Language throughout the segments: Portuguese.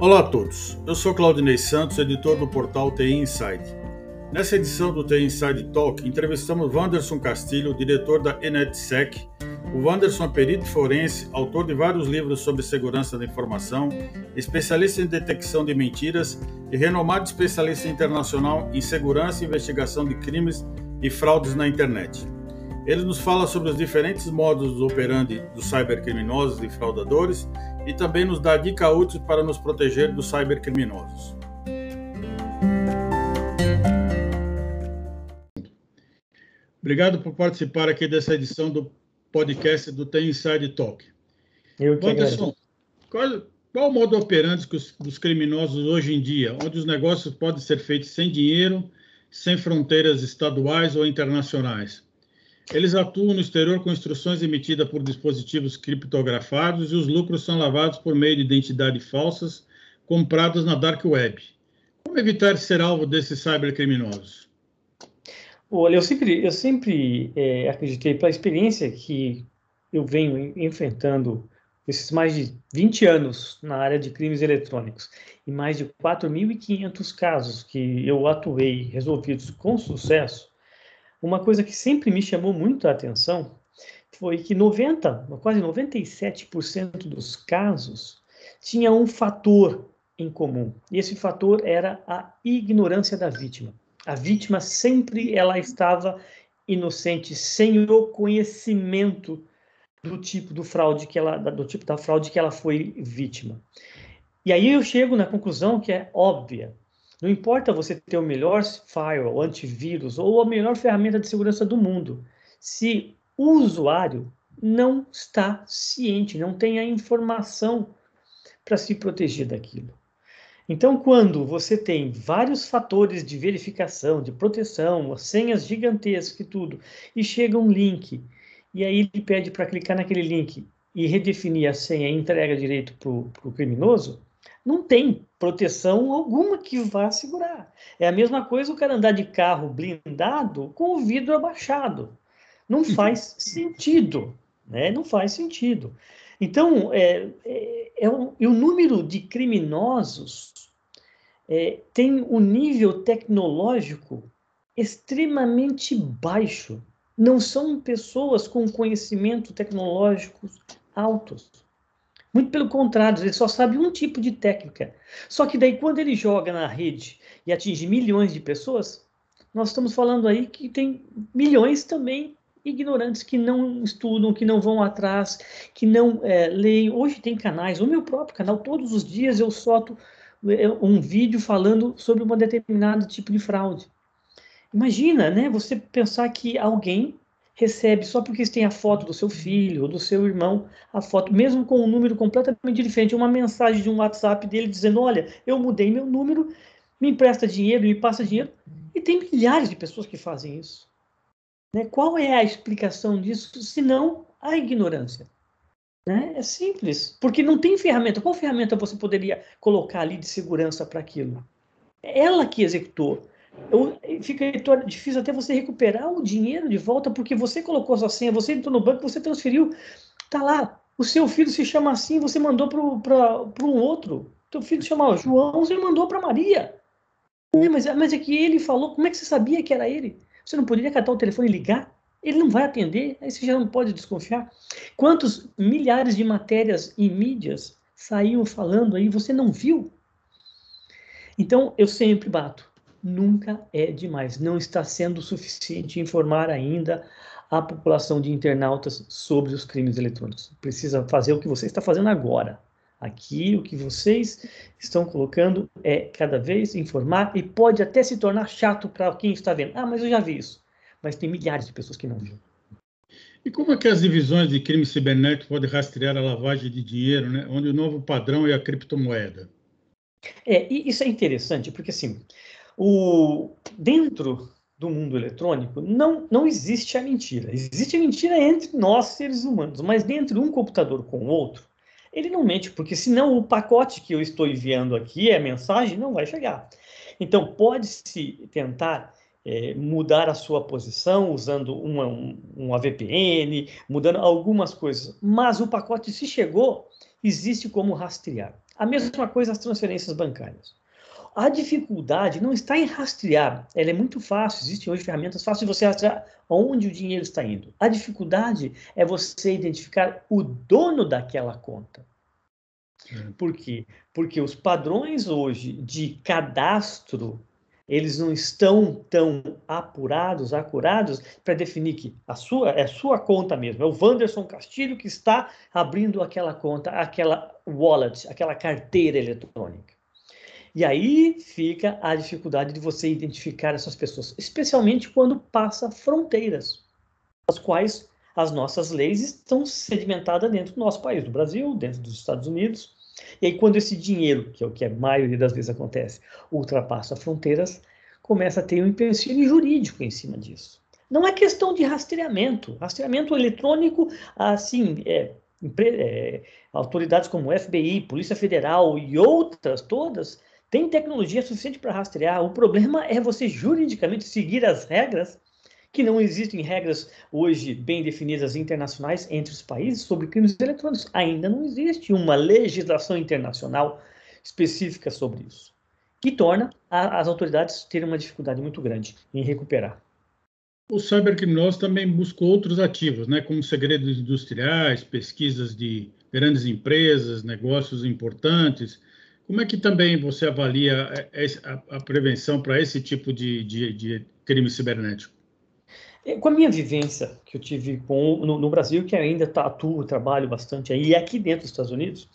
Olá a todos, eu sou Claudinei Santos, editor do portal TI Inside. Nessa edição do TI Inside Talk, entrevistamos Wanderson Castilho, diretor da ENETSEC. O Wanderson é perito forense, autor de vários livros sobre segurança da informação, especialista em detecção de mentiras e renomado especialista internacional em segurança e investigação de crimes e fraudes na internet. Ele nos fala sobre os diferentes modos operandi dos cybercriminosos e fraudadores e também nos dá dica útil para nos proteger dos cybercriminosos. Obrigado por participar aqui dessa edição do podcast do Tem Inside Talk. Eu que Anderson, qual, qual o modo operandi dos criminosos hoje em dia, onde os negócios podem ser feitos sem dinheiro, sem fronteiras estaduais ou internacionais? Eles atuam no exterior com instruções emitidas por dispositivos criptografados e os lucros são lavados por meio de identidades falsas compradas na dark web. Como evitar ser alvo desses cybercriminosos? Olha, eu sempre, eu sempre é, acreditei, pela experiência que eu venho enfrentando esses mais de 20 anos na área de crimes eletrônicos e mais de 4.500 casos que eu atuei resolvidos com sucesso, uma coisa que sempre me chamou muito a atenção foi que 90, quase 97% dos casos tinha um fator em comum. E esse fator era a ignorância da vítima. A vítima sempre ela estava inocente, sem o conhecimento do tipo do fraude que ela do tipo da fraude que ela foi vítima. E aí eu chego na conclusão que é óbvia. Não importa você ter o melhor firewall, antivírus ou a melhor ferramenta de segurança do mundo, se o usuário não está ciente, não tem a informação para se proteger daquilo. Então, quando você tem vários fatores de verificação, de proteção, senhas gigantescas e tudo, e chega um link, e aí ele pede para clicar naquele link e redefinir a senha e entrega direito para o criminoso, não tem proteção alguma que vá segurar. É a mesma coisa o cara andar de carro blindado com o vidro abaixado. Não faz sentido, né? Não faz sentido. Então, é, é, é e o número de criminosos é, tem um nível tecnológico extremamente baixo. Não são pessoas com conhecimento tecnológico altos. Muito pelo contrário, ele só sabe um tipo de técnica. Só que daí, quando ele joga na rede e atinge milhões de pessoas, nós estamos falando aí que tem milhões também ignorantes que não estudam, que não vão atrás, que não é, leem. Hoje tem canais, o meu próprio canal, todos os dias eu solto é, um vídeo falando sobre um determinado tipo de fraude. Imagina, né? Você pensar que alguém recebe só porque tem a foto do seu filho ou do seu irmão, a foto, mesmo com um número completamente diferente, uma mensagem de um WhatsApp dele dizendo: Olha, eu mudei meu número, me empresta dinheiro, me passa dinheiro. E tem milhares de pessoas que fazem isso. Né? Qual é a explicação disso, se não a ignorância? Né? É simples, porque não tem ferramenta. Qual ferramenta você poderia colocar ali de segurança para aquilo? É ela que executou eu, fica difícil até você recuperar o dinheiro de volta, porque você colocou sua senha, você entrou no banco, você transferiu, tá lá. O seu filho se chama assim, você mandou para um outro. Teu filho se chama João, você mandou para Maria. Mas, mas é que ele falou, como é que você sabia que era ele? Você não poderia catar o telefone e ligar? Ele não vai atender, aí você já não pode desconfiar. Quantos milhares de matérias e mídias saíam falando aí, você não viu? Então, eu sempre bato nunca é demais. Não está sendo suficiente informar ainda a população de internautas sobre os crimes eletrônicos. Precisa fazer o que você está fazendo agora. Aqui, o que vocês estão colocando é cada vez informar e pode até se tornar chato para quem está vendo. Ah, mas eu já vi isso. Mas tem milhares de pessoas que não viram. E como é que as divisões de crime cibernético podem rastrear a lavagem de dinheiro, né? onde o novo padrão é a criptomoeda? É, e isso é interessante, porque assim, o, dentro do mundo eletrônico não, não existe a mentira. Existe a mentira entre nós, seres humanos, mas dentro um computador com o outro, ele não mente, porque senão o pacote que eu estou enviando aqui, a mensagem, não vai chegar. Então, pode-se tentar é, mudar a sua posição usando uma, um, uma VPN, mudando algumas coisas, mas o pacote, se chegou, existe como rastrear. A mesma coisa as transferências bancárias. A dificuldade não está em rastrear, ela é muito fácil, existem hoje ferramentas fáceis de você rastrear onde o dinheiro está indo. A dificuldade é você identificar o dono daquela conta. Por quê? Porque os padrões hoje de cadastro eles não estão tão apurados, acurados para definir que a sua é a sua conta mesmo, é o Wanderson Castilho que está abrindo aquela conta, aquela wallet, aquela carteira eletrônica. E aí fica a dificuldade de você identificar essas pessoas, especialmente quando passa fronteiras, as quais as nossas leis estão sedimentadas dentro do nosso país, do Brasil, dentro dos Estados Unidos, e aí, quando esse dinheiro, que é o que a maioria das vezes acontece, ultrapassa fronteiras, começa a ter um empecilho jurídico em cima disso. Não é questão de rastreamento. Rastreamento eletrônico, assim, é, é, autoridades como FBI, Polícia Federal e outras todas têm tecnologia suficiente para rastrear. O problema é você juridicamente seguir as regras que não existem regras hoje bem definidas internacionais entre os países sobre crimes eletrônicos. Ainda não existe uma legislação internacional específica sobre isso, que torna a, as autoridades terem uma dificuldade muito grande em recuperar. O cybercriminoso também busca outros ativos, né, como segredos industriais, pesquisas de grandes empresas, negócios importantes. Como é que também você avalia a, a prevenção para esse tipo de, de, de crime cibernético? É, com a minha vivência que eu tive com, no, no Brasil, que ainda tá, atuo, trabalho bastante aí, e aqui dentro dos Estados Unidos,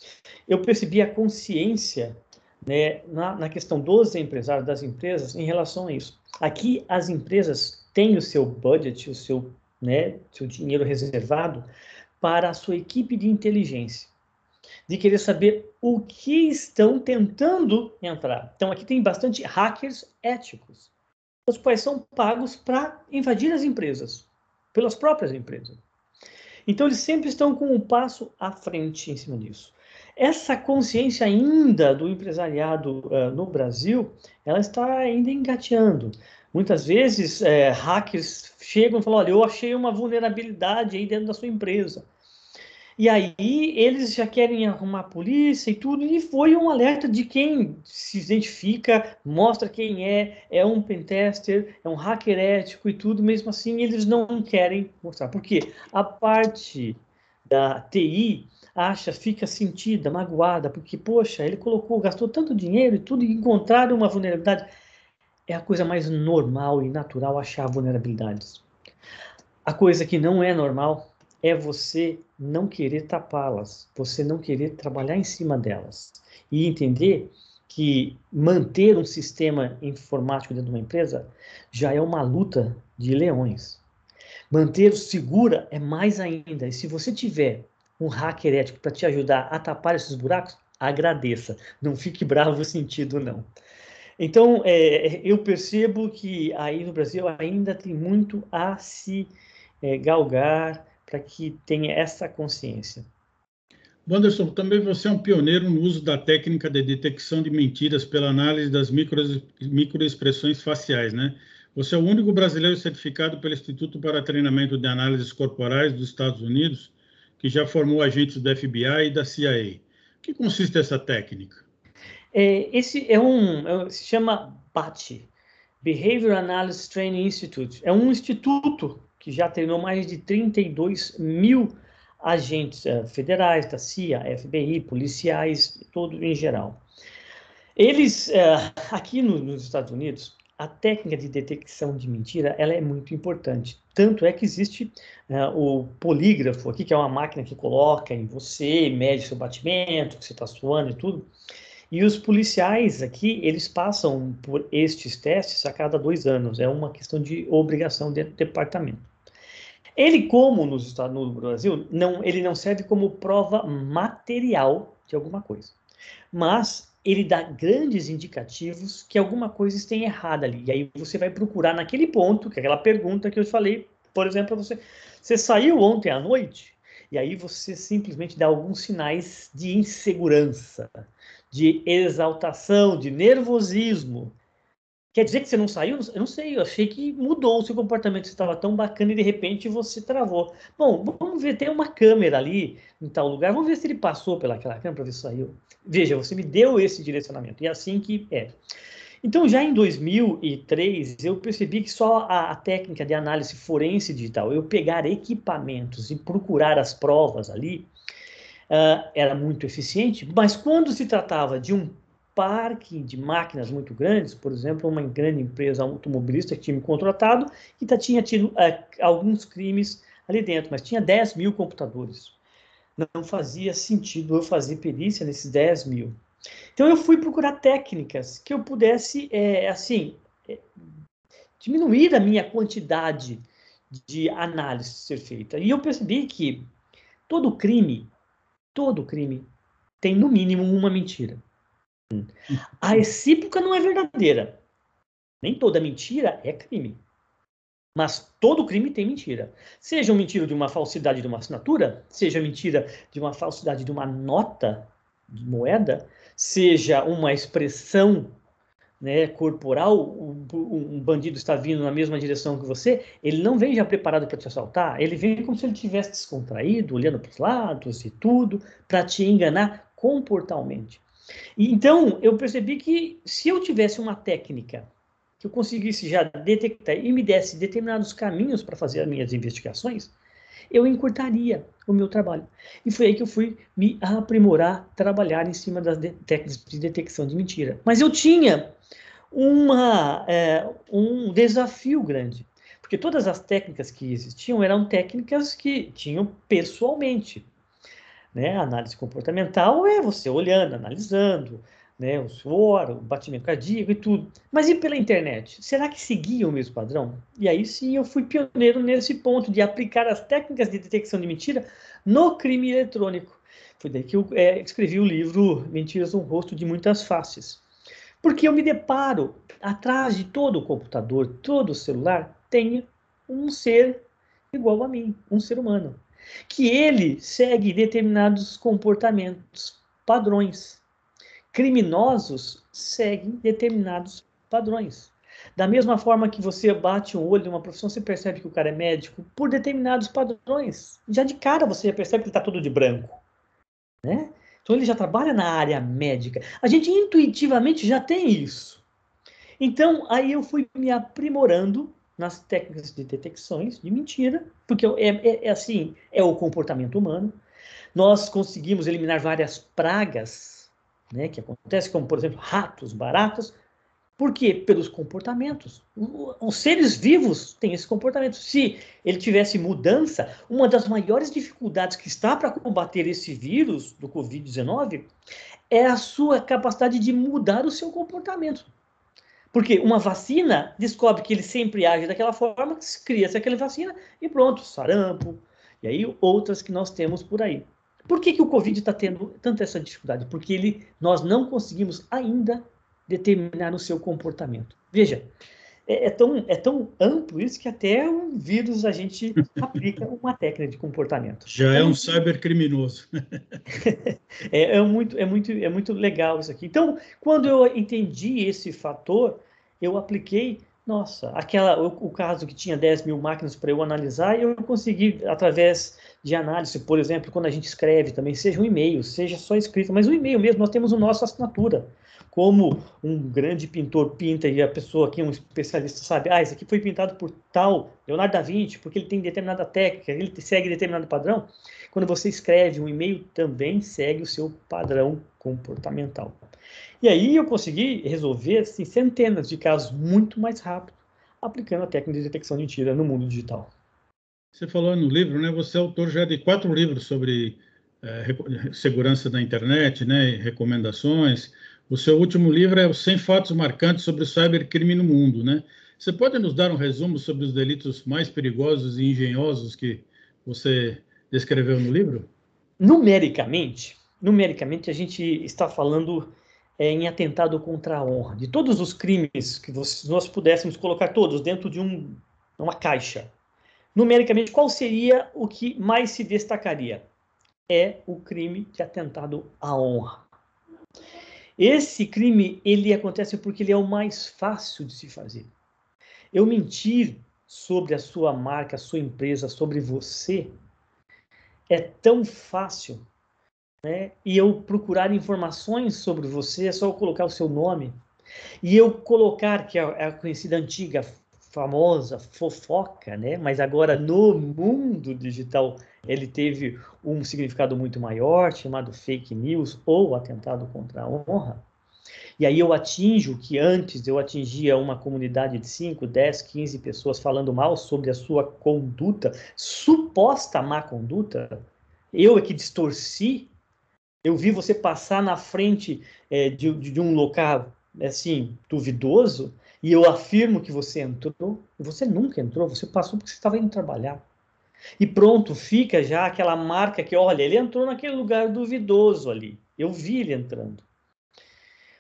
eu percebi a consciência né, na, na questão dos empresários, das empresas, em relação a isso. Aqui, as empresas têm o seu budget, o seu, né, seu dinheiro reservado para a sua equipe de inteligência, de querer saber o que estão tentando entrar. Então, aqui tem bastante hackers éticos os quais são pagos para invadir as empresas, pelas próprias empresas. Então, eles sempre estão com um passo à frente em cima disso. Essa consciência ainda do empresariado uh, no Brasil, ela está ainda engateando. Muitas vezes, é, hackers chegam e falam, olha, eu achei uma vulnerabilidade aí dentro da sua empresa. E aí eles já querem arrumar a polícia e tudo, e foi um alerta de quem se identifica, mostra quem é, é um pentester, é um hacker ético e tudo, mesmo assim eles não querem mostrar. Por quê? A parte da TI acha, fica sentida, magoada, porque, poxa, ele colocou, gastou tanto dinheiro e tudo, e encontraram uma vulnerabilidade. É a coisa mais normal e natural achar vulnerabilidades. A coisa que não é normal é você não querer tapá-las, você não querer trabalhar em cima delas e entender que manter um sistema informático dentro de uma empresa já é uma luta de leões. Manter segura é mais ainda. E se você tiver um hacker ético para te ajudar a tapar esses buracos, agradeça. Não fique bravo sentido, não. Então, é, eu percebo que aí no Brasil ainda tem muito a se é, galgar, para que tenha essa consciência. Wanderson, também você é um pioneiro no uso da técnica de detecção de mentiras pela análise das micro, microexpressões faciais, né? Você é o único brasileiro certificado pelo Instituto para Treinamento de Análises Corporais dos Estados Unidos que já formou agentes do FBI e da CIA. O que consiste essa técnica? É, esse é um, é, se chama BAT, Behavior Analysis Training Institute. É um instituto que já treinou mais de 32 mil agentes uh, federais, da CIA, FBI, policiais, todo em geral. Eles, uh, aqui no, nos Estados Unidos, a técnica de detecção de mentira ela é muito importante. Tanto é que existe uh, o polígrafo aqui, que é uma máquina que coloca em você, mede seu batimento, que você está suando e tudo. E os policiais aqui, eles passam por estes testes a cada dois anos. É uma questão de obrigação dentro do departamento. Ele, como nos Estados no Brasil, não, ele não serve como prova material de alguma coisa. Mas ele dá grandes indicativos que alguma coisa está errada ali. E aí você vai procurar naquele ponto, que é aquela pergunta que eu falei, por exemplo, você, você saiu ontem à noite, e aí você simplesmente dá alguns sinais de insegurança, de exaltação, de nervosismo. Quer dizer que você não saiu? Eu não sei, eu achei que mudou o seu comportamento, você estava tão bacana e de repente você travou. Bom, vamos ver, tem uma câmera ali em tal lugar, vamos ver se ele passou pelaquela câmera para ver se saiu. Veja, você me deu esse direcionamento, e é assim que é. Então, já em 2003, eu percebi que só a, a, técnica de análise forense digital, eu pegar equipamentos e procurar as provas ali, uh, era muito eficiente, mas quando se tratava de um parque de máquinas muito grandes, por exemplo, uma grande empresa automobilista que tinha me contratado e tá, tinha tido uh, alguns crimes ali dentro, mas tinha 10 mil computadores. Não fazia sentido eu fazer perícia nesses 10 mil. Então eu fui procurar técnicas que eu pudesse, é, assim, é, diminuir a minha quantidade de análise ser feita. E eu percebi que todo crime, todo crime tem no mínimo uma mentira. A recíproca não é verdadeira. Nem toda mentira é crime. Mas todo crime tem mentira. Seja mentira de uma falsidade de uma assinatura, seja mentira de uma falsidade de uma nota de moeda, seja uma expressão né, corporal, um, um, bandido está vindo na mesma direção que você, ele não vem já preparado para te assaltar, ele vem como se ele tivesse descontraído, olhando para os lados e tudo, para te enganar comportalmente. Então, eu percebi que se eu tivesse uma técnica que eu conseguisse já detectar e me desse determinados caminhos para fazer as minhas investigações, eu encurtaria o meu trabalho. E foi aí que eu fui me aprimorar, trabalhar em cima das técnicas de detecção de mentira. Mas eu tinha uma, é, um desafio grande, porque todas as técnicas que existiam eram técnicas que tinham pessoalmente. Né? Análise comportamental é você olhando, analisando, né, o suor, o batimento cardíaco e tudo. Mas e pela internet? Será que seguia o mesmo padrão? E aí sim eu fui pioneiro nesse ponto de aplicar as técnicas de detecção de mentira no crime eletrônico. Foi daí que eu é, escrevi o livro Mentiras no Rosto de Muitas Faces. Porque eu me deparo, atrás de todo o computador, todo o celular, tem um ser igual a mim, um ser humano. Que ele segue determinados comportamentos, padrões criminosos seguem determinados padrões. Da mesma forma que você bate um olho numa profissão, você percebe que o cara é médico por determinados padrões. Já de cara você já percebe que ele está todo de branco. Né? Então ele já trabalha na área médica. A gente intuitivamente já tem isso. Então aí eu fui me aprimorando nas técnicas de detecções de mentira, porque é, é, é assim, é o comportamento humano. Nós conseguimos eliminar várias pragas né, que acontece, como por exemplo ratos, baratas. Por quê? Pelos comportamentos. Os seres vivos têm esse comportamento. Se ele tivesse mudança, uma das maiores dificuldades que está para combater esse vírus do Covid-19 é a sua capacidade de mudar o seu comportamento. Porque uma vacina descobre que ele sempre age daquela forma, cria-se aquela vacina e pronto, sarampo, e aí outras que nós temos por aí. Por que, que o Covid está tendo tanta essa dificuldade? Porque ele, nós não conseguimos ainda determinar o seu comportamento. Veja, é, é, tão, é tão amplo isso que até um vírus a gente aplica uma técnica de comportamento. Já é um cybercriminoso. é, é, muito, é, muito, é muito legal isso aqui. Então, quando eu entendi esse fator, eu apliquei nossa, aquela, o, o, caso que tinha 10 mil máquinas para eu analisar, eu consegui, através de análise, por exemplo, quando a gente escreve também, seja um e-mail, seja só escrito, mas um e-mail mesmo, nós temos o nosso assinatura. Como um grande pintor pinta e a pessoa aqui, um especialista, sabe, ah, isso aqui foi pintado por tal Leonardo da Vinci, porque ele tem determinada técnica, ele segue determinado padrão. Quando você escreve um e-mail, também segue o seu padrão comportamental. E aí eu consegui resolver assim, centenas de casos muito mais rápido, aplicando a técnica de detecção de mentira no mundo digital. Você falou no livro, né? Você é autor já de quatro livros sobre é, segurança da internet, né? recomendações. O seu último livro é Os 100 Fatos Marcantes sobre o Cybercrime no Mundo, né? Você pode nos dar um resumo sobre os delitos mais perigosos e engenhosos que você descreveu no livro? Numericamente, numericamente a gente está falando é, em atentado contra a honra. De todos os crimes que nós pudéssemos colocar todos dentro de um, uma caixa, numericamente, qual seria o que mais se destacaria? É o crime de atentado à honra. Esse crime ele acontece porque ele é o mais fácil de se fazer. Eu mentir sobre a sua marca, a sua empresa, sobre você é tão fácil, né? E eu procurar informações sobre você é só eu colocar o seu nome e eu colocar que é a conhecida antiga famosa fofoca, né? Mas agora no mundo digital ele teve um significado muito maior, chamado fake news ou atentado contra a honra. E aí eu atinjo que antes eu atingia uma comunidade de 5, 10, 15 pessoas falando mal sobre a sua conduta, suposta má conduta. Eu é que distorci. Eu vi você passar na frente é, de, de um local assim duvidoso e eu afirmo que você entrou. Você nunca entrou, você passou porque você estava indo trabalhar. E pronto, fica já aquela marca que, olha, ele entrou naquele lugar duvidoso ali. Eu vi ele entrando.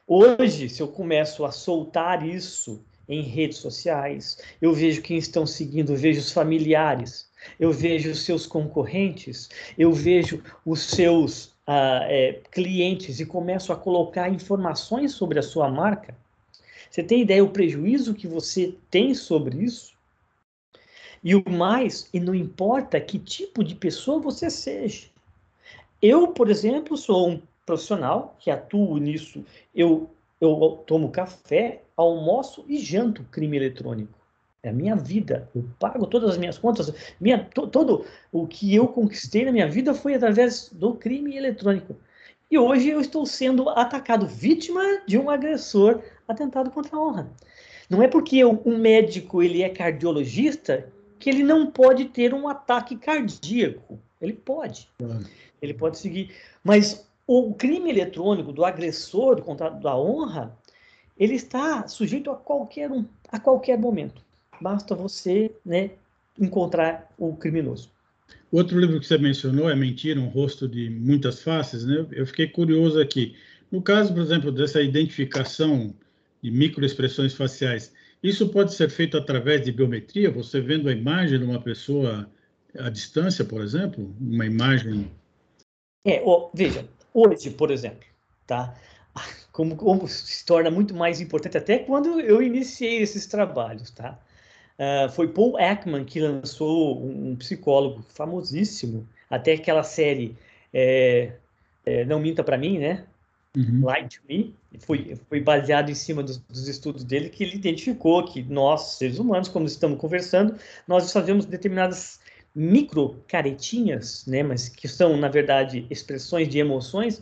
Hoje, se eu começo a soltar isso em redes sociais, eu vejo quem estão seguindo, eu vejo os familiares, eu vejo os seus concorrentes, eu vejo os seus ah, é, clientes e começo a colocar informações sobre a sua marca. Você tem ideia o prejuízo que você tem sobre isso? E o mais, e não importa que tipo de pessoa você seja. Eu, por exemplo, sou um profissional que atuo nisso. Eu, eu tomo café, almoço e janto crime eletrônico. É a minha vida. Eu pago todas as minhas contas. Minha, to, todo o que eu conquistei na minha vida foi através do crime eletrônico. E hoje eu estou sendo atacado, vítima de um agressor atentado contra a honra. Não é porque um médico ele é cardiologista que ele não pode ter um ataque cardíaco. Ele pode. Ele pode seguir. Mas o crime eletrônico do agressor, do contrato da honra, ele está sujeito a qualquer um, a qualquer momento. Basta você, né, encontrar o criminoso. Outro livro que você mencionou é Mentira, um rosto de muitas faces, né? Eu fiquei curioso aqui. No caso, por exemplo, dessa identificação de microexpressões faciais, isso pode ser feito através de biometria, você vendo a imagem de uma pessoa à distância, por exemplo, uma imagem. É, ó, veja, hoje, por exemplo, tá? Como, como se torna muito mais importante, até quando eu iniciei esses trabalhos, tá? Uh, foi Paul Ekman que lançou um, um, psicólogo famosíssimo, até aquela série é, é, Não Minta para Mim, né? Uhum. To Me, foi, foi baseado em cima dos, dos, estudos dele que ele identificou que nós, seres humanos, como estamos conversando, nós fazemos determinadas micro caretinhas, né, mas que são, na verdade, expressões de emoções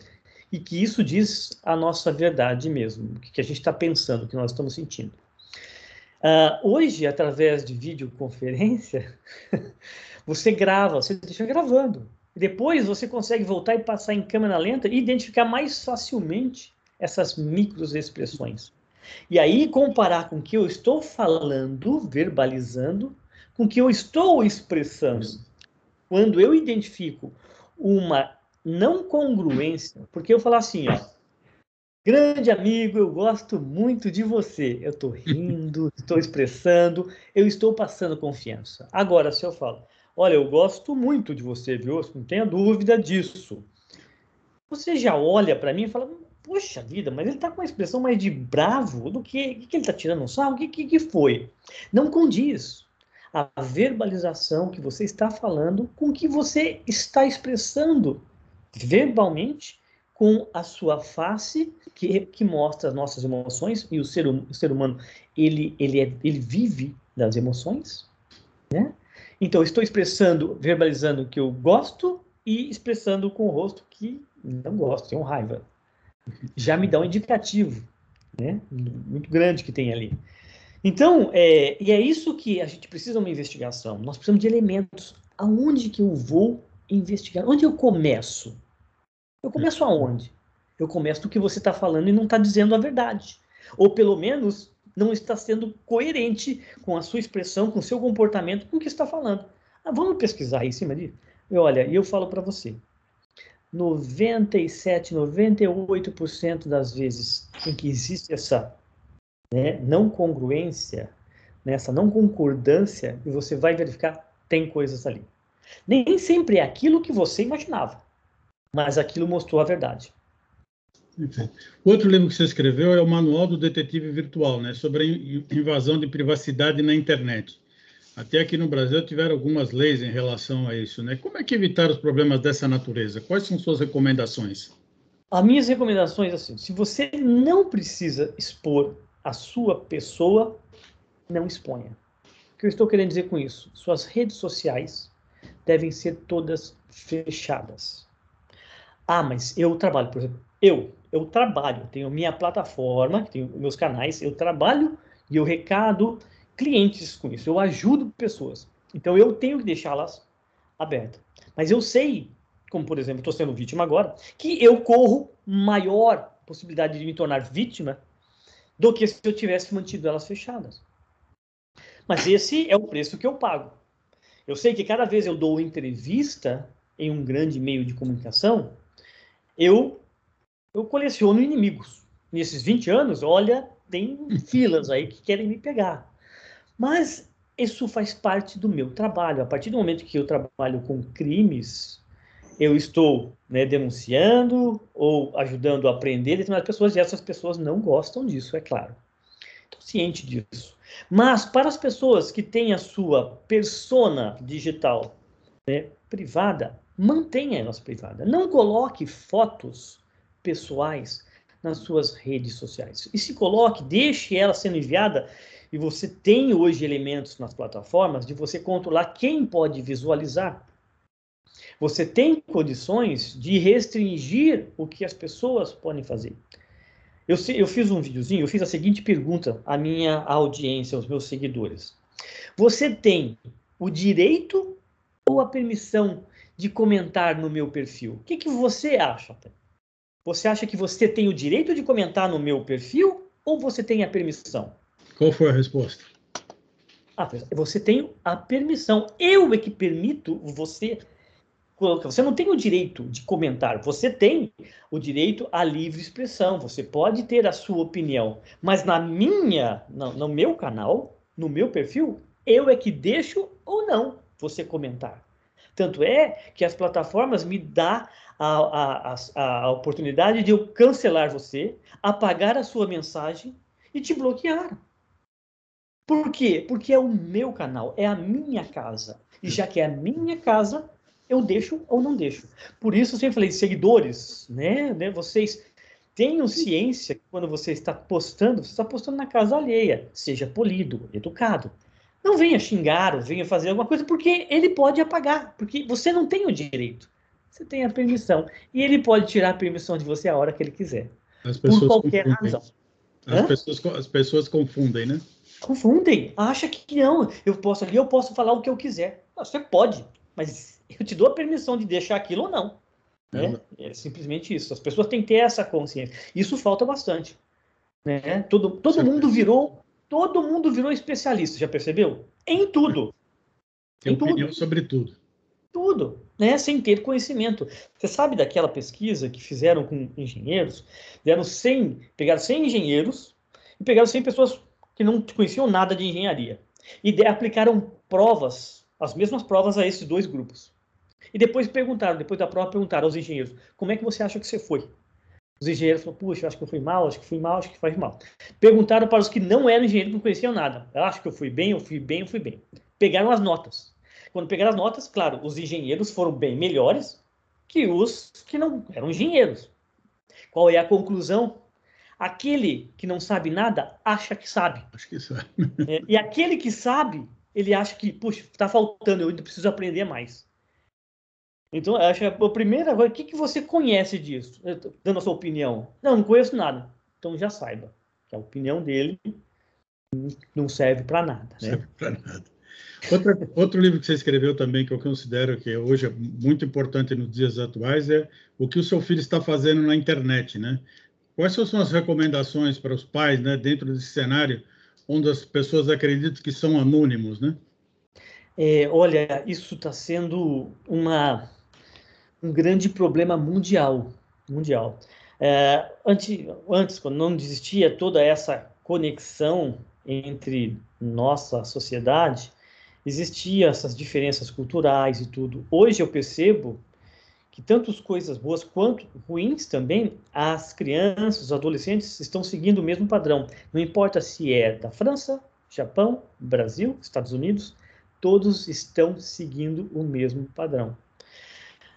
e que isso diz a nossa verdade mesmo, o que a gente está pensando, o que nós estamos sentindo. Uh, hoje, através de videoconferência, você grava, você deixa gravando. Depois você consegue voltar e passar em câmera lenta e identificar mais facilmente essas microexpressões. E aí comparar com o que eu estou falando, verbalizando, com o que eu estou expressando. Quando eu identifico uma não congruência, porque eu falo assim, ó, grande amigo, eu gosto muito de você. Eu estou rindo, estou expressando, eu estou passando confiança. Agora, se eu falo, Olha, eu gosto muito de você, viu? Não tenha dúvida disso. Você já olha para mim e fala, poxa vida, mas ele está com uma expressão mais de bravo do que. Que, que ele está tirando um sarro? O que, que, que foi? Não condiz a verbalização que você está falando com o que você está expressando verbalmente com a sua face que, que mostra as nossas emoções e o ser, hum, o ser humano ele ele é, ele vive das emoções, né? Então, estou expressando, verbalizando que eu gosto e expressando com o rosto que não gosto, tenho raiva. Já me dá um indicativo, né? Muito grande que tem ali. Então, é, e é isso que a gente precisa uma investigação. Nós precisamos de elementos. Aonde que eu vou investigar? Onde eu começo? Eu começo aonde? Eu começo do que você está falando e não está dizendo a verdade. Ou pelo menos não está sendo coerente com a sua expressão, com o seu comportamento, com o que está falando. Ah, vamos pesquisar em cima disso? E olha, eu falo para você, 97, 98% das vezes em que existe essa né, não congruência, nessa não concordância, e você vai verificar, tem coisas ali. Nem sempre é aquilo que você imaginava, mas aquilo mostrou a verdade. O outro livro que você escreveu é o Manual do Detetive Virtual, né, sobre a invasão de privacidade na internet. Até aqui no Brasil tiveram algumas leis em relação a isso, né? Como é que evitar os problemas dessa natureza? Quais são suas recomendações? As minhas recomendações assim, se você não precisa expor a sua pessoa, não exponha. O que eu estou querendo dizer com isso? Suas redes sociais devem ser todas fechadas. Ah, mas eu trabalho, por exemplo, eu, eu trabalho, tenho minha plataforma, tenho meus canais, eu trabalho e eu recado clientes com isso, eu ajudo pessoas. Então eu tenho que deixá-las abertas. Mas eu sei, como por exemplo, estou sendo vítima agora, que eu corro maior possibilidade de me tornar vítima do que se eu tivesse mantido elas fechadas. Mas esse é o preço que eu pago. Eu sei que cada vez eu dou entrevista em um grande meio de comunicação, eu eu coleciono inimigos. Nesses 20 anos, olha, tem filas aí que querem me pegar. Mas isso faz parte do meu trabalho. A partir do momento que eu trabalho com crimes, eu estou né, denunciando ou ajudando a aprender determinadas pessoas, e essas pessoas não gostam disso, é claro. Estou ciente disso. Mas para as pessoas que têm a sua persona digital né, privada, mantenha ela privada. Não coloque fotos pessoais nas suas redes sociais. E se coloque, deixe ela sendo enviada e você tem hoje elementos nas plataformas de você controlar quem pode visualizar. Você tem condições de restringir o que as pessoas podem fazer. Eu, eu fiz um videozinho, eu fiz a seguinte pergunta à minha audiência, aos meus seguidores. Você tem o direito ou a permissão de comentar no meu perfil? O que, que você acha? Você acha que você tem o direito de comentar no meu perfil ou você tem a permissão? Qual foi a resposta? Ah, você tem a permissão. Eu é que permito você. Você não tem o direito de comentar, você tem o direito à livre expressão. Você pode ter a sua opinião, mas na minha, no, no meu canal, no meu perfil, eu é que deixo ou não você comentar. Tanto é que as plataformas me dão a, a, a, a oportunidade de eu cancelar você, apagar a sua mensagem e te bloquear. Por quê? Porque é o meu canal, é a minha casa. E já que é a minha casa, eu deixo ou não deixo. Por isso eu sempre falei, seguidores, né? né vocês tenham ciência que quando você está postando, você está postando na casa alheia. Seja polido, educado. Não venha xingar ou venha fazer alguma coisa, porque ele pode apagar, porque você não tem o direito. Você tem a permissão. E ele pode tirar a permissão de você a hora que ele quiser. por qualquer confundem. razão. As pessoas, as pessoas confundem, né? confundem, acha que não, eu posso ali, eu posso falar o que eu quiser. Você pode, mas eu te dou a permissão de deixar aquilo ou não. Né? É simplesmente isso. As pessoas têm que ter essa consciência. Isso falta bastante. Né? Todo, todo mundo virou, todo mundo virou especialista, já percebeu? Em tudo. Tem em opinião tudo. sobre tudo. Tudo, né? Sem ter conhecimento. Você sabe daquela pesquisa que fizeram com engenheiros? Deram 100, pegaram 100 engenheiros e pegaram 100 pessoas que não conheciam nada de engenharia. E aplicaram provas, as mesmas provas a esses dois grupos. E depois perguntaram, depois da prova, perguntaram aos engenheiros: como é que você acha que você foi? Os engenheiros falaram: puxa, acho que eu fui mal, acho que fui mal, acho que faz mal. Perguntaram para os que não eram engenheiros, não conheciam nada. Eu acho que eu fui bem, eu fui bem, eu fui bem. Pegaram as notas. Quando pegaram as notas, claro, os engenheiros foram bem melhores que os que não eram engenheiros. Qual é a conclusão? Aquele que não sabe nada acha que sabe. Acho que sabe. É, e aquele que sabe, ele acha que, puxa, está faltando, eu ainda preciso aprender mais. Então, acho que a primeira coisa, o que, que você conhece disso? Dando a sua opinião. Não, não conheço nada. Então já saiba que a opinião dele não serve para nada. Né? Serve para nada. Outra, outro livro que você escreveu também, que eu considero que hoje é muito importante nos dias atuais, é o que o seu filho está fazendo na internet, né? Quais são as recomendações para os pais, né, dentro desse cenário onde as pessoas acreditam que são anônimos, né? É, olha, isso está sendo uma, um grande problema mundial, mundial. É, antes, antes, quando não existia toda essa conexão entre nossa sociedade, existiam essas diferenças culturais e tudo. Hoje eu percebo que tanto coisas boas quanto ruins também, as crianças, os adolescentes estão seguindo o mesmo padrão. Não importa se é da França, Japão, Brasil, Estados Unidos, todos estão seguindo o mesmo padrão.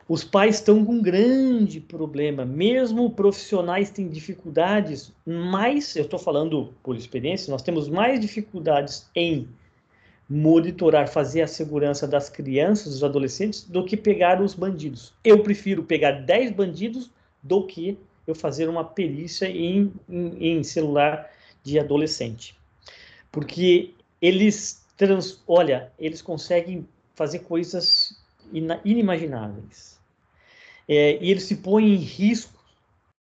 Os pais estão com um grande problema, mesmo profissionais têm dificuldades, mas eu estou falando por experiência, nós temos mais dificuldades em monitorar, fazer a segurança das crianças, dos adolescentes, do que pegar os bandidos. Eu prefiro pegar 10 bandidos do que eu fazer uma perícia em, em, em celular de adolescente. Porque eles, trans, olha, eles conseguem fazer coisas inimagináveis é, e ele se põe em risco,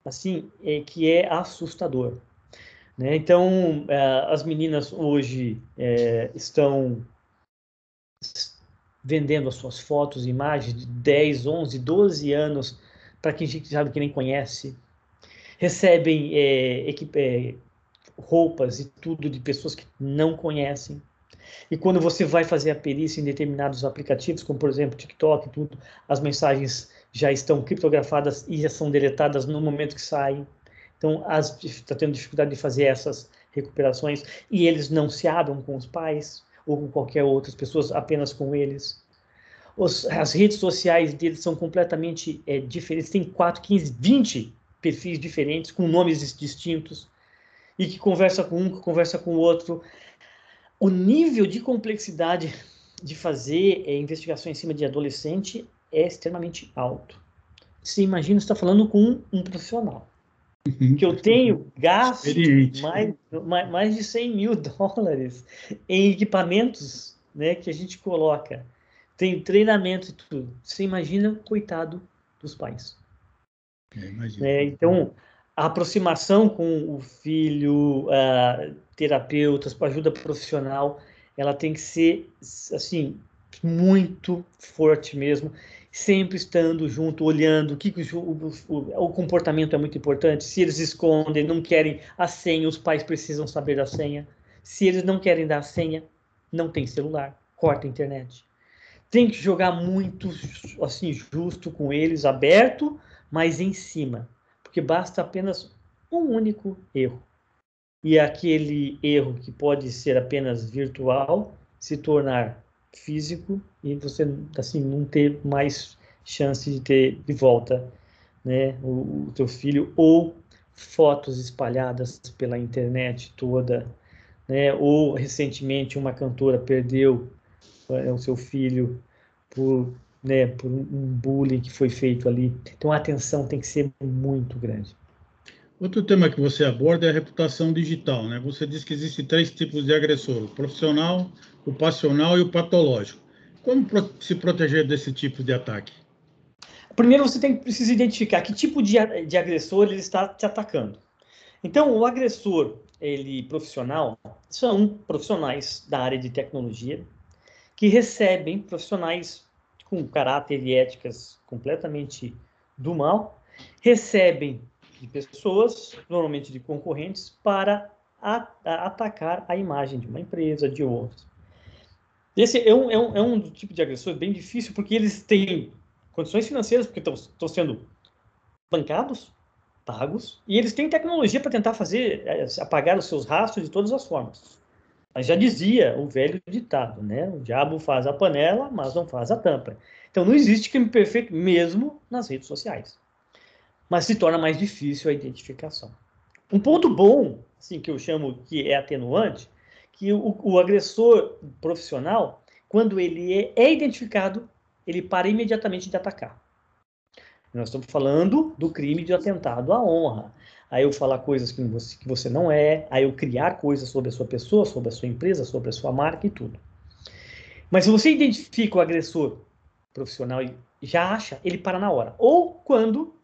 assim, é, que é assustador. Né? Então, é, as meninas hoje é, estão vendendo as suas fotos, imagens de 10, 11, 12 anos para quem sabe que nem conhece, recebem é, é, roupas e tudo de pessoas que não conhecem. E quando você vai fazer a perícia em determinados aplicativos, como por exemplo TikTok, tudo, as mensagens já estão criptografadas e já são deletadas no momento que saem. Então, está tendo dificuldade de fazer essas recuperações e eles não se abrem com os pais ou com qualquer outras pessoas, apenas com eles. Os, as redes sociais deles são completamente é, diferentes, tem 4, 15, 20 perfis diferentes, com nomes distintos, e que conversa com um, que conversa com o outro. O nível de complexidade de fazer é, investigação em cima de adolescente é extremamente alto. Você imagina, você está falando com um profissional. Uhum. Que eu tenho gasto mais, mais, mais de 100 mil dólares em equipamentos né, que a gente coloca. Tem treinamento e tudo. Você imagina, coitado dos pais. É, é, então, a aproximação com o filho, terapeutas, ajuda profissional, ela tem que ser, assim, muito forte mesmo sempre estando junto, olhando o que o, o, o, comportamento é muito importante. Se eles escondem, não querem a senha, os pais precisam saber a senha. Se eles não querem dar a senha, não tem celular, corta a internet. Tem que jogar muito assim justo com eles, aberto, mas em cima, porque basta apenas um único erro. E aquele erro que pode ser apenas virtual se tornar físico e você assim não ter mais chance de ter de volta né o, o teu filho ou fotos espalhadas pela internet toda né ou recentemente uma cantora perdeu é, o seu filho por né por um bullying que foi feito ali. Então a atenção tem que ser muito grande Outro tema que você aborda é a reputação digital, né? Você diz que existem três tipos de agressor: o profissional, o passional e o patológico. Como se proteger desse tipo de ataque? Primeiro, você tem, precisa identificar que tipo de, de agressor ele está te atacando. Então, o agressor ele profissional são profissionais da área de tecnologia que recebem profissionais com caráter e éticas completamente do mal, recebem de pessoas, normalmente de concorrentes, para a, a atacar a imagem de uma empresa, de outras. Esse é um, é um, é um tipo de agressor bem difícil, porque eles têm condições financeiras, porque estão sendo bancados, pagos, e eles têm tecnologia para tentar fazer, é, apagar os seus rastros de todas as formas. Mas já dizia o velho ditado, né? O diabo faz a panela, mas não faz a tampa. Então não existe crime perfeito mesmo nas redes sociais mas se torna mais difícil a identificação. Um ponto bom, assim, que eu chamo que é atenuante, que o, o agressor profissional, quando ele é, é identificado, ele para imediatamente de atacar. Nós estamos falando do crime de atentado à honra. Aí eu falar coisas que você, que você não é, aí eu criar coisas sobre a sua pessoa, sobre a sua empresa, sobre a sua marca e tudo. Mas se você identifica o agressor profissional e já acha, ele para na hora. Ou quando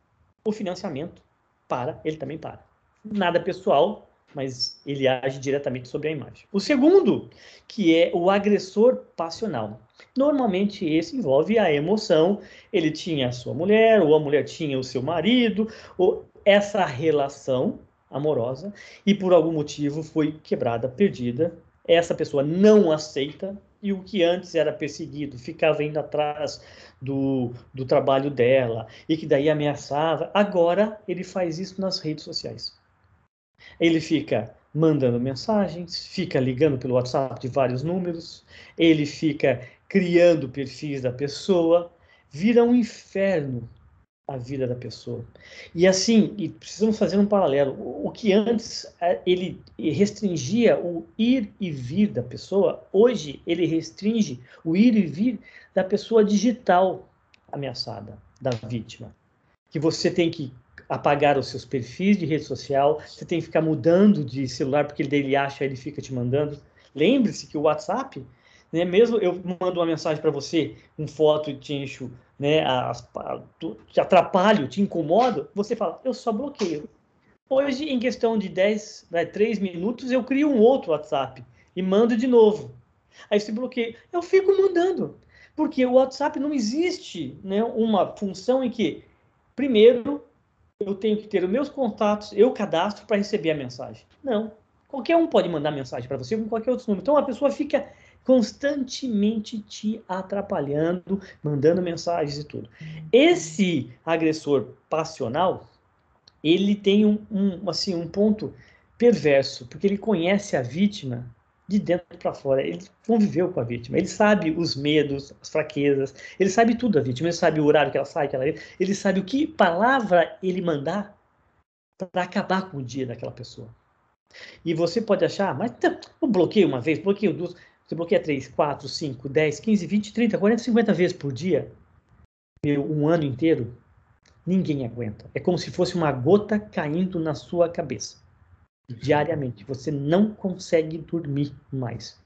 o financiamento para, ele também para. Nada pessoal, mas ele age diretamente sobre a imagem. O segundo, que é o agressor passional. Normalmente esse envolve a emoção. Ele tinha a sua mulher, ou a mulher tinha o seu marido, ou essa relação amorosa e por algum motivo foi quebrada, perdida. Essa pessoa não aceita e o que antes era perseguido, ficava indo atrás do, do trabalho dela e que daí ameaçava, agora ele faz isso nas redes sociais. Ele fica mandando mensagens, fica ligando pelo WhatsApp de vários números, ele fica criando perfis da pessoa, vira um inferno a vida da pessoa. E assim, e precisamos fazer um paralelo. O que antes é, ele restringia o ir e vir da pessoa, hoje ele restringe o ir e vir da pessoa digital ameaçada, da vítima. Que você tem que apagar os seus perfis de rede social, você tem que ficar mudando de celular porque ele acha, ele fica te mandando. Lembre-se que o WhatsApp né? Mesmo eu mando uma mensagem para você, com foto e te encho, né, as, te atrapalho, te incomodo, você fala, eu só bloqueio. Hoje, em questão de 10, né, 3 minutos, eu crio um outro WhatsApp e mando de novo. Aí você bloqueia. Eu fico mandando, porque o WhatsApp não existe né, uma função em que, primeiro, eu tenho que ter os meus contatos, eu cadastro para receber a mensagem. Não. Qualquer um pode mandar mensagem para você com qualquer outro número. Então a pessoa fica constantemente te atrapalhando, mandando mensagens e tudo. Esse agressor passional, ele tem um, um assim um ponto perverso, porque ele conhece a vítima de dentro para fora. Ele conviveu com a vítima. Ele sabe os medos, as fraquezas. Ele sabe tudo da vítima. Ele sabe o horário que ela sai, que ela ele sabe o que palavra ele mandar para acabar com o dia daquela pessoa. E você pode achar, mas tá, eu bloqueio uma vez, bloqueio duas. Você bloqueia 3, 4, 5, 10, 15, 20, 30, 40, 50 vezes por dia, um ano inteiro, ninguém aguenta. É como se fosse uma gota caindo na sua cabeça. Diariamente. Você não consegue dormir mais.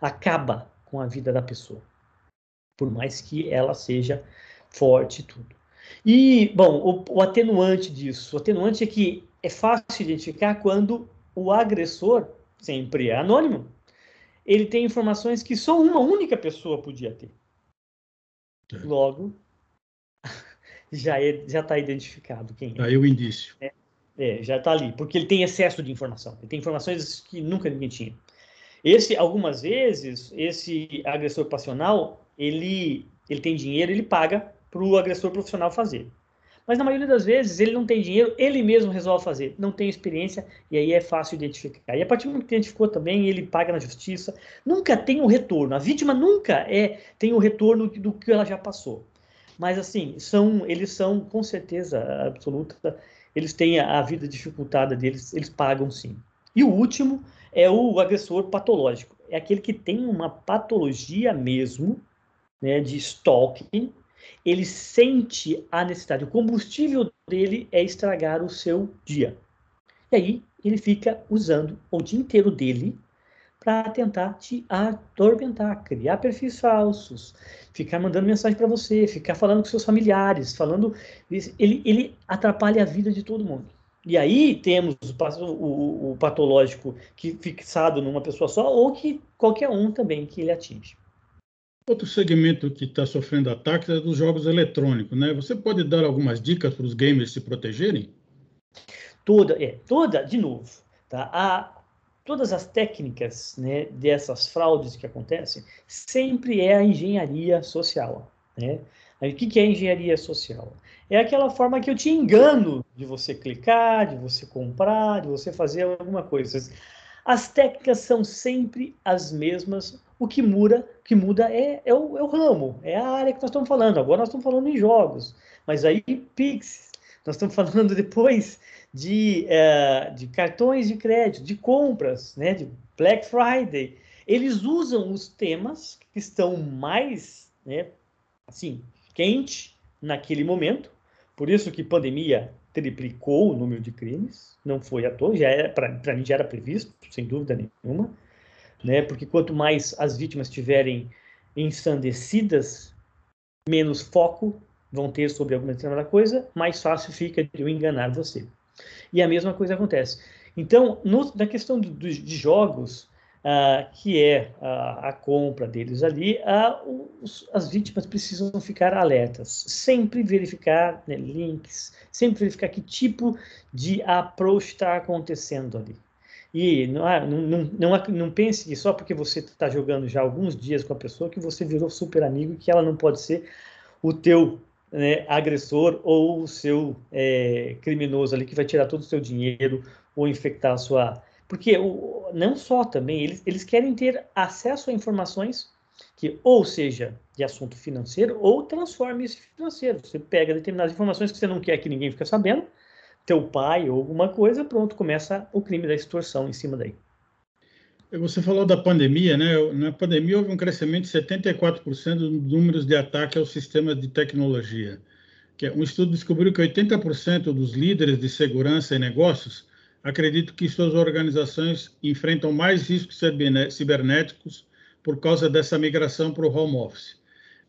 Acaba com a vida da pessoa. Por mais que ela seja forte e tudo. E, bom, o, o atenuante disso, o atenuante é que é fácil identificar quando o agressor sempre é anônimo ele tem informações que só uma única pessoa podia ter. É. Logo, já é, já está identificado quem é. Aí o indício. É, é já está ali, porque ele tem excesso de informação. Ele tem informações que nunca ninguém tinha. Esse, algumas vezes, esse agressor passional, ele, ele tem dinheiro, ele paga para o agressor profissional fazer. Mas na maioria das vezes ele não tem dinheiro, ele mesmo resolve fazer, não tem experiência e aí é fácil identificar. E a partir do momento que identificou também, ele paga na justiça, nunca tem o um retorno. A vítima nunca é tem o um retorno do que ela já passou. Mas assim, são eles são com certeza absoluta, eles têm a, a vida dificultada deles, eles pagam sim. E o último é o agressor patológico, é aquele que tem uma patologia mesmo, né, de stalking, ele sente a necessidade. O combustível dele é estragar o seu dia. E aí ele fica usando o dia inteiro dele para tentar te atormentar, criar perfis falsos, ficar mandando mensagem para você, ficar falando com seus familiares, falando. Ele, ele atrapalha a vida de todo mundo. E aí temos o, o, o patológico que fixado numa pessoa só, ou que qualquer um também que ele atinge. Outro segmento que está sofrendo ataques é dos jogos eletrônicos, né? Você pode dar algumas dicas para os gamers se protegerem? Toda, é, toda, de novo, tá? A, todas as técnicas né, dessas fraudes que acontecem sempre é a engenharia social, né? o que, que é engenharia social? É aquela forma que eu te engano de você clicar, de você comprar, de você fazer alguma coisa. As técnicas são sempre as mesmas o que muda, que muda é, é, o, é o ramo, é a área que nós estamos falando. Agora nós estamos falando em jogos, mas aí Pix, nós estamos falando depois de, é, de cartões de crédito, de compras, né, de Black Friday. Eles usam os temas que estão mais, né, assim, quente naquele momento. Por isso que pandemia triplicou o número de crimes, não foi à toa, já era para mim já era previsto, sem dúvida nenhuma né? Porque quanto mais as vítimas estiverem ensandecidas, menos foco vão ter sobre alguma determinada coisa, mais fácil fica de eu enganar você. E a mesma coisa acontece. Então, no, na questão do, do, de jogos, uh, que é a, a, compra deles ali, uh, os, as vítimas precisam ficar alertas, sempre verificar né, links, sempre verificar que tipo de approach está acontecendo ali. E não, não, não, não, pense que só porque você está jogando já alguns dias com a pessoa que você virou super amigo que ela não pode ser o teu né, agressor ou o seu é, criminoso ali que vai tirar todo o seu dinheiro ou infectar a sua. Porque o, não só também, eles, eles querem ter acesso a informações que ou seja de assunto financeiro ou transforme esse financeiro. Você pega determinadas informações que você não quer que ninguém fique sabendo, teu pai ou alguma coisa, pronto, começa o crime da extorsão em cima daí. Você falou da pandemia, né? Na pandemia houve um crescimento de 74% dos números de ataque aos sistemas de tecnologia. É, um estudo descobriu que 80% dos líderes de segurança e negócios acreditam que suas organizações enfrentam mais riscos cibernéticos por causa dessa migração para o home office.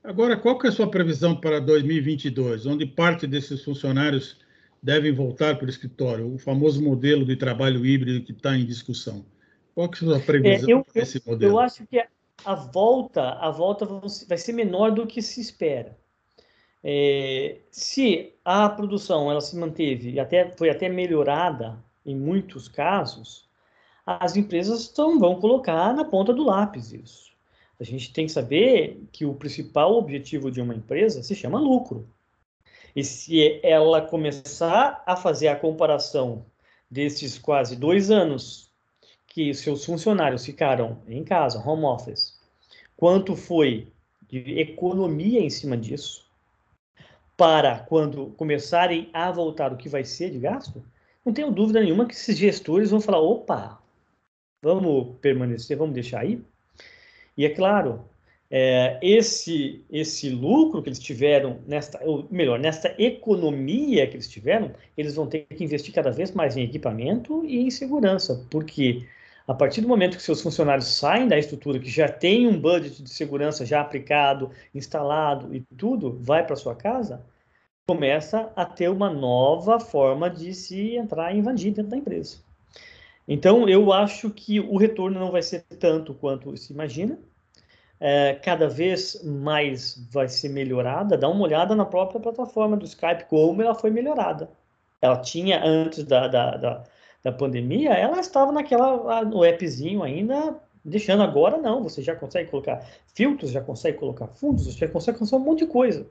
Agora, qual que é a sua previsão para 2022, onde parte desses funcionários devem voltar para o escritório, o famoso modelo de trabalho híbrido que está em discussão? Qual que é a sua previsão é, eu, para esse modelo? Eu acho que a volta, a volta vai ser menor do que se espera. É, se a produção ela se manteve, até foi até melhorada em muitos casos, as empresas tão, vão colocar na ponta do lápis isso. A gente tem que saber que o principal objetivo de uma empresa se chama lucro. E se ela começar a fazer a comparação desses quase dois anos que seus funcionários ficaram em casa, home office, quanto foi de economia em cima disso, para quando começarem a voltar o que vai ser de gasto, não tenho dúvida nenhuma que esses gestores vão falar: opa, Vamos permanecer, vamos deixar aí? E é claro, é, esse, esse lucro que eles tiveram, nesta, ou melhor, nesta economia que eles tiveram, eles vão ter que investir cada vez mais em equipamento e em segurança, porque a partir do momento que seus funcionários saem da estrutura, que já tem um budget de segurança já aplicado, instalado e tudo, vai para sua casa, começa a ter uma nova forma de se entrar e invadir dentro da empresa. Então, eu acho que o retorno não vai ser tanto quanto se imagina. É, cada vez mais vai ser melhorada. Dá uma olhada na própria plataforma do Skype, como ela foi melhorada. Ela tinha, antes da, da, da, da pandemia, ela estava naquela, no appzinho ainda, deixando agora não. Você já consegue colocar filtros, já consegue colocar fundos, já consegue fazer um monte de coisa.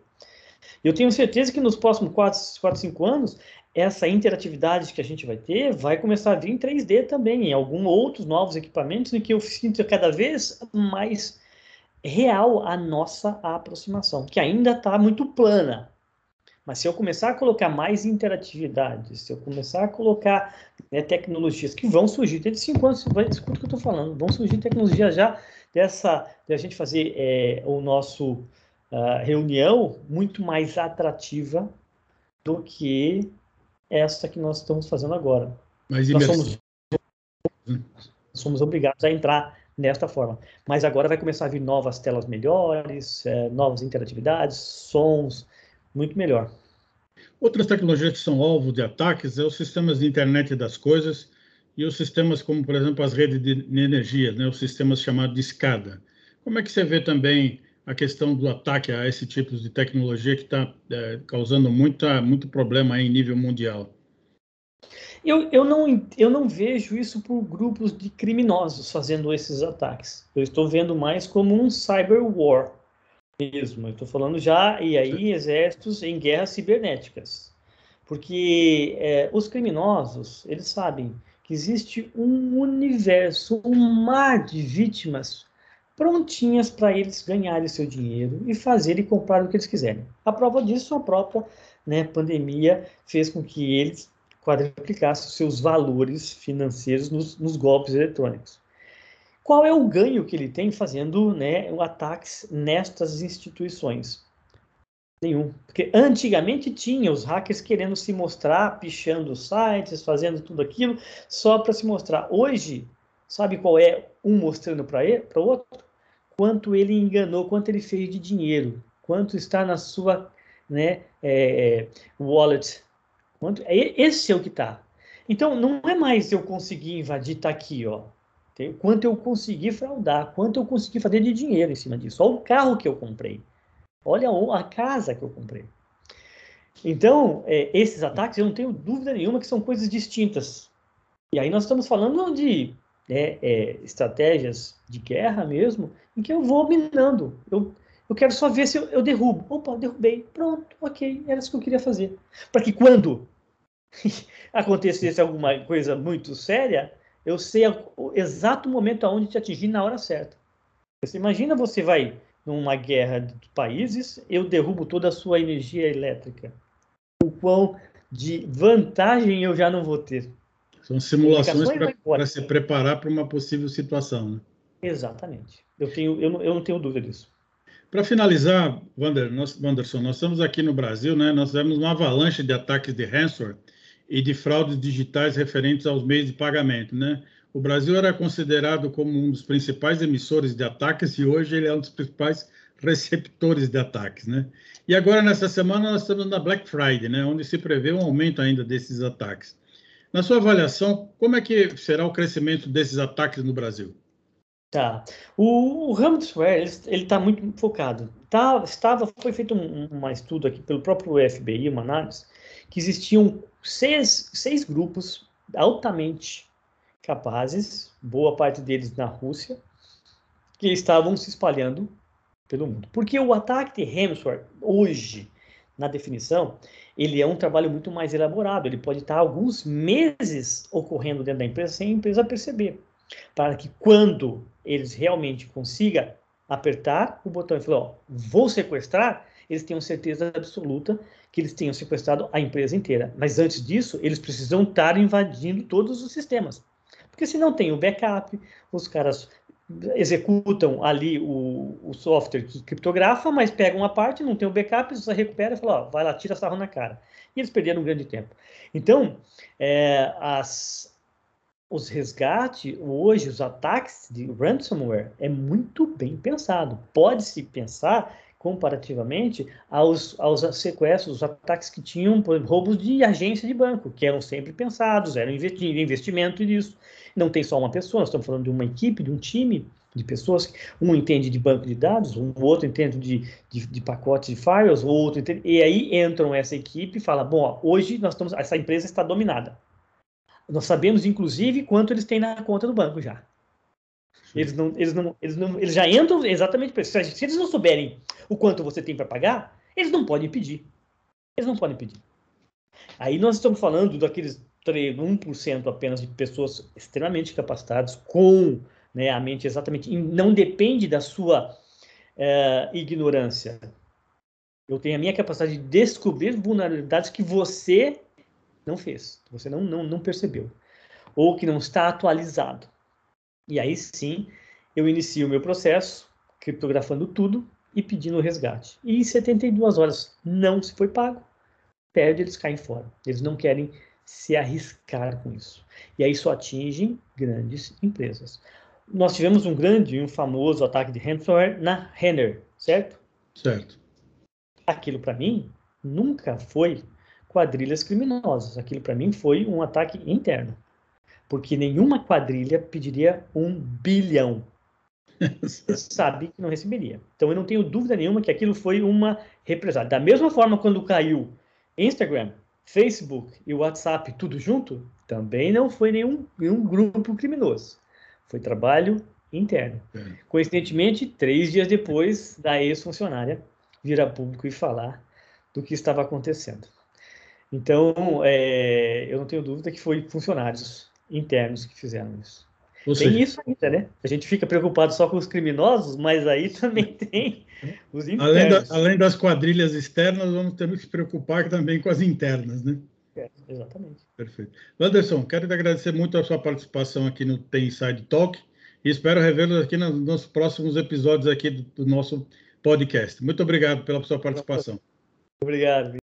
Eu tenho certeza que nos próximos 4, 4 5 anos, essa interatividade que a gente vai ter vai começar a vir em 3D também, em alguns outros novos equipamentos, em que eu sinto cada vez mais real a nossa aproximação, que ainda está muito plana. Mas se eu começar a colocar mais interatividade, se eu começar a colocar né, tecnologias que vão surgir, desde cinco anos, escuta o que eu estou falando, vão surgir tecnologias já dessa, de a gente fazer é, o nosso uh, reunião muito mais atrativa do que essa que nós estamos fazendo agora. Mas nós somos, somos obrigados a entrar nesta forma. Mas agora vai começar a vir novas telas melhores, é, novas interatividades, sons, muito melhor. Outras tecnologias que são alvo de ataques é os sistemas de internet das coisas e os sistemas como, por exemplo, as redes de energia, né, os sistemas chamados de escada. Como é que você vê também a questão do ataque a esse tipo de tecnologia que está é, causando muita, muito problema em nível mundial? Eu, eu, não, eu não vejo isso por grupos de criminosos fazendo esses ataques. Eu estou vendo mais como um cyber war mesmo. Eu estou falando já, e aí, exércitos em guerras cibernéticas. Porque é, os criminosos, eles sabem que existe um universo, um mar de vítimas prontinhas para eles ganharem seu dinheiro e fazerem e comprar o que eles quiserem. A prova disso, a própria né, pandemia fez com que eles quadriplicassem os seus valores financeiros nos, nos, golpes eletrônicos. Qual é o ganho que ele tem fazendo né, ataques nestas instituições? Nenhum. Porque antigamente tinha os hackers querendo se mostrar, pichando sites, fazendo tudo aquilo, só para se mostrar. Hoje, sabe qual é um mostrando para o outro? Quanto ele enganou, quanto ele fez de dinheiro, quanto está na sua né, é, wallet. Quanto, é, esse é o que está. Então, não é mais eu conseguir invadir, está aqui, ó. Quanto eu consegui fraudar, quanto eu consegui fazer de dinheiro em cima disso. Olha o carro que eu comprei. Olha a casa que eu comprei. Então, é, esses ataques, eu não tenho dúvida nenhuma que são coisas distintas. E aí nós estamos falando de né, é, estratégias de guerra mesmo, em que eu vou minando. Eu, eu quero só ver se eu, eu derrubo. Opa, derrubei. Pronto, ok, era isso que eu queria fazer. Para que quando acontecesse alguma coisa muito séria, eu sei o exato momento aonde te atingir na hora certa. Você imagina você vai numa guerra de países, eu derrubo toda a sua energia elétrica. O quão de vantagem eu já não vou ter. São simulações para se preparar para uma possível situação. Né? Exatamente. Eu, tenho, eu, não, eu não tenho dúvida disso. Para finalizar, Wander, nós, Wanderson, nós estamos aqui no Brasil, né? Nós tivemos uma avalanche de ataques de ransomware e de fraudes digitais referentes aos meios de pagamento, né? O Brasil era considerado como um dos principais emissores de ataques e hoje ele é um dos principais receptores de ataques, né? E agora nessa semana nós estamos na Black Friday, né? Onde se prevê um aumento ainda desses ataques. Na sua avaliação, como é que será o crescimento desses ataques no Brasil? Tá. O, o ransomware ele está muito focado. Tá, estava foi feito um, um estudo aqui pelo próprio FBI, uma análise, que existiam seis, seis grupos altamente capazes, boa parte deles na Rússia, que estavam se espalhando pelo mundo. Porque o ataque de ransomware hoje na definição, ele é um trabalho muito mais elaborado. Ele pode estar alguns meses ocorrendo dentro da empresa sem a empresa perceber. Para que quando eles realmente consigam apertar o botão e falar, ó, vou sequestrar, eles tenham certeza absoluta que eles tenham sequestrado a empresa inteira. Mas antes disso, eles precisam estar invadindo todos os sistemas. Porque se não tem o backup, os caras executam ali o, o software que criptografa, mas pegam uma parte, não tem o backup, você recupera e fala, ó, vai lá, tira sarro na cara. E eles perderam um grande tempo. Então, é, as, os resgates, hoje, os ataques de ransomware é muito bem pensado. Pode-se pensar comparativamente aos, aos sequestros, os ataques que tinham, por roubos de agência de banco, que eram sempre pensados, eram investimento nisso. Não tem só uma pessoa, nós estamos falando de uma equipe, de um time de pessoas. Um entende de banco de dados, o outro entende de, de, de pacotes de files, o outro entende. E aí entram essa equipe e fala: bom, ó, hoje nós estamos, essa empresa está dominada. Nós sabemos, inclusive, quanto eles têm na conta do banco já. Eles não, eles não, eles não, eles já entram exatamente para isso. Se eles não souberem o quanto você tem para pagar, eles não podem pedir. Eles não podem pedir. Aí nós estamos falando daqueles 1% apenas de pessoas extremamente capacitadas, com né, a mente exatamente. Não depende da sua é, ignorância. Eu tenho a minha capacidade de descobrir vulnerabilidades que você não fez, você não, não, não percebeu, ou que não está atualizado. E aí sim, eu inicio o meu processo, criptografando tudo e pedindo o resgate. E em 72 horas não se foi pago, perde, eles caem fora. Eles não querem se arriscar com isso. E aí só atingem grandes empresas. Nós tivemos um grande e um famoso ataque de ransomware na Renner, certo? Certo. Aquilo para mim nunca foi quadrilhas criminosas. Aquilo para mim foi um ataque interno porque nenhuma quadrilha pediria um bilhão. sabe que não receberia. Então eu não tenho dúvida nenhuma que aquilo foi uma represália. Da mesma forma, quando caiu Instagram, Facebook e WhatsApp tudo junto, também não foi nenhum, nenhum grupo criminoso. Foi trabalho interno. É. Coincidentemente, três dias depois da ex-funcionária vir a público e falar do que estava acontecendo. Então, é, eu não tenho dúvida que foi funcionários internos que fizeram isso. Ou tem seja, isso ainda, né? A gente fica preocupado só com os criminosos, mas aí também tem os internos. Além, da, além das quadrilhas externas, vamos ter que se preocupar também com as internas, né? É, exatamente. Perfeito. Anderson, quero te agradecer muito a sua participação aqui no Tem Inside Talk e espero revê-los aqui nos, nos, próximos episódios aqui do, do nosso podcast. Muito obrigado pela sua participação. Obrigado.